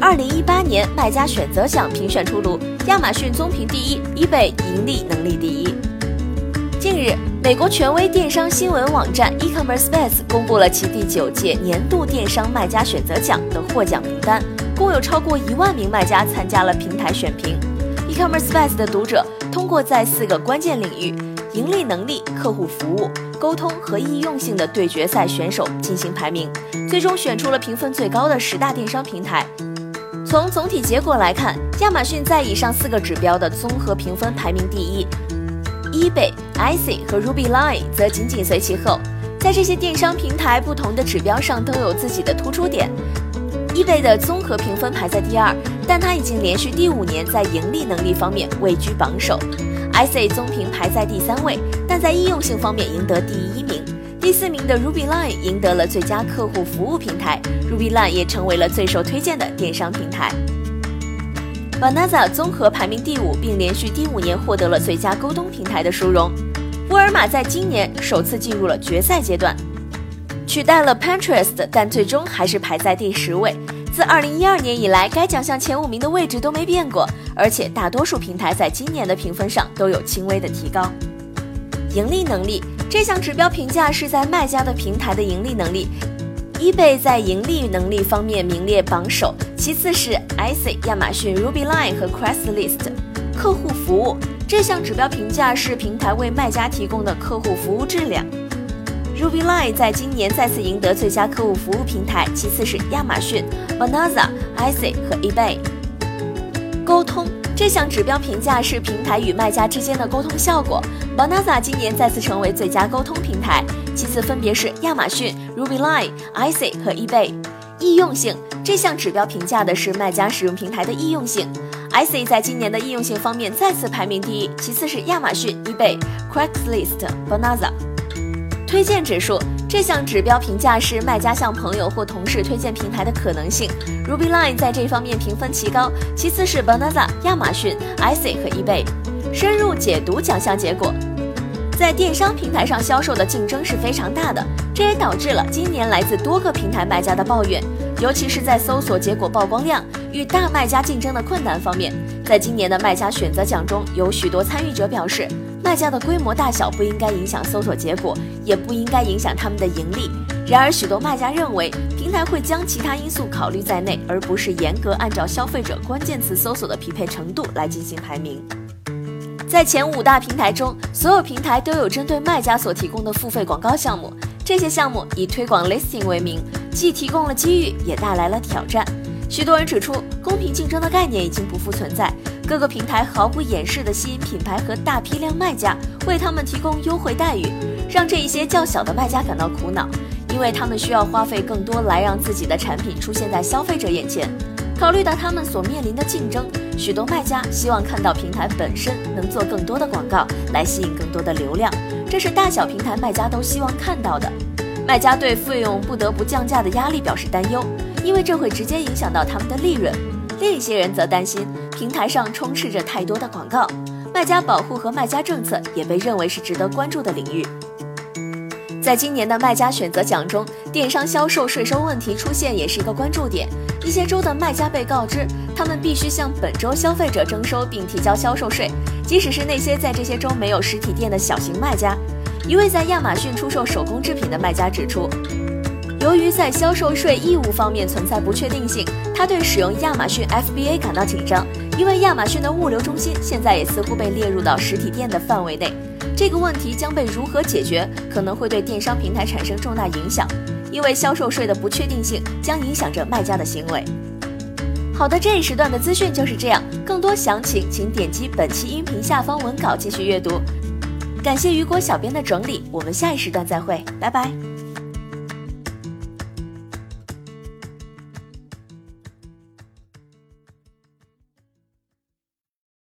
二零一八年卖家选择奖评选出炉，亚马逊综评第一，eBay 盈利能力第一。近日，美国权威电商新闻网站 eCommerceBase 公布了其第九届年度电商卖家选择奖的获奖名单，共有超过一万名卖家参加了平台选评。eCommerceBase 的读者通过在四个关键领域——盈利能力、客户服务、沟通和易用性的对决赛选手进行排名，最终选出了评分最高的十大电商平台。从总体结果来看，亚马逊在以上四个指标的综合评分排名第一。eBay、iC 和 Ruby Line 则紧紧随其后，在这些电商平台不同的指标上都有自己的突出点。eBay 的综合评分排在第二，但它已经连续第五年在盈利能力方面位居榜首。iC 综评排在第三位，但在易用性方面赢得第一名。第四名的 Ruby Line 赢得了最佳客户服务平台，Ruby Line 也成为了最受推荐的电商平台。Bananza 综合排名第五，并连续第五年获得了最佳沟通平台的殊荣。沃尔玛在今年首次进入了决赛阶段，取代了 Pinterest，但最终还是排在第十位。自2012年以来，该奖项前五名的位置都没变过，而且大多数平台在今年的评分上都有轻微的提高。盈利能力这项指标评价是在卖家的平台的盈利能力。eBay 在盈利能力方面名列榜首，其次是 iC、亚马逊、Ruby Line 和 Craigslist。客户服务这项指标评价是平台为卖家提供的客户服务质量。Ruby Line 在今年再次赢得最佳客户服务平台，其次是亚马逊、Bonanza、iC 和 eBay。沟通这项指标评价是平台与卖家之间的沟通效果。Bonanza 今年再次成为最佳沟通平台。其次分别是亚马逊、Ruby Line、iC 和 eBay。易用性这项指标评价的是卖家使用平台的易用性。iC 在今年的易用性方面再次排名第一，其次是亚马逊、eBay、Craigslist、Bonanza。推荐指数这项指标评价是卖家向朋友或同事推荐平台的可能性。Ruby Line 在这方面评分极高，其次是 Bonanza、亚马逊、iC 和 eBay。深入解读奖项结果。在电商平台上销售的竞争是非常大的，这也导致了今年来自多个平台卖家的抱怨，尤其是在搜索结果曝光量与大卖家竞争的困难方面。在今年的卖家选择奖中，有许多参与者表示，卖家的规模大小不应该影响搜索结果，也不应该影响他们的盈利。然而，许多卖家认为，平台会将其他因素考虑在内，而不是严格按照消费者关键词搜索的匹配程度来进行排名。在前五大平台中，所有平台都有针对卖家所提供的付费广告项目。这些项目以推广 listing 为名，既提供了机遇，也带来了挑战。许多人指出，公平竞争的概念已经不复存在。各个平台毫不掩饰地吸引品牌和大批量卖家，为他们提供优惠待遇，让这一些较小的卖家感到苦恼，因为他们需要花费更多来让自己的产品出现在消费者眼前。考虑到他们所面临的竞争，许多卖家希望看到平台本身能做更多的广告，来吸引更多的流量。这是大小平台卖家都希望看到的。卖家对费用不得不降价的压力表示担忧，因为这会直接影响到他们的利润。另一些人则担心平台上充斥着太多的广告。卖家保护和卖家政策也被认为是值得关注的领域。在今年的卖家选择奖中，电商销售税收问题出现也是一个关注点。一些州的卖家被告知，他们必须向本州消费者征收并提交销售税，即使是那些在这些州没有实体店的小型卖家。一位在亚马逊出售手工制品的卖家指出，由于在销售税义务方面存在不确定性，他对使用亚马逊 FBA 感到紧张，因为亚马逊的物流中心现在也似乎被列入到实体店的范围内。这个问题将被如何解决，可能会对电商平台产生重大影响。因为销售税的不确定性将影响着卖家的行为。好的，这一时段的资讯就是这样，更多详情请点击本期音频下方文稿继续阅读。感谢雨果小编的整理，我们下一时段再会，拜拜。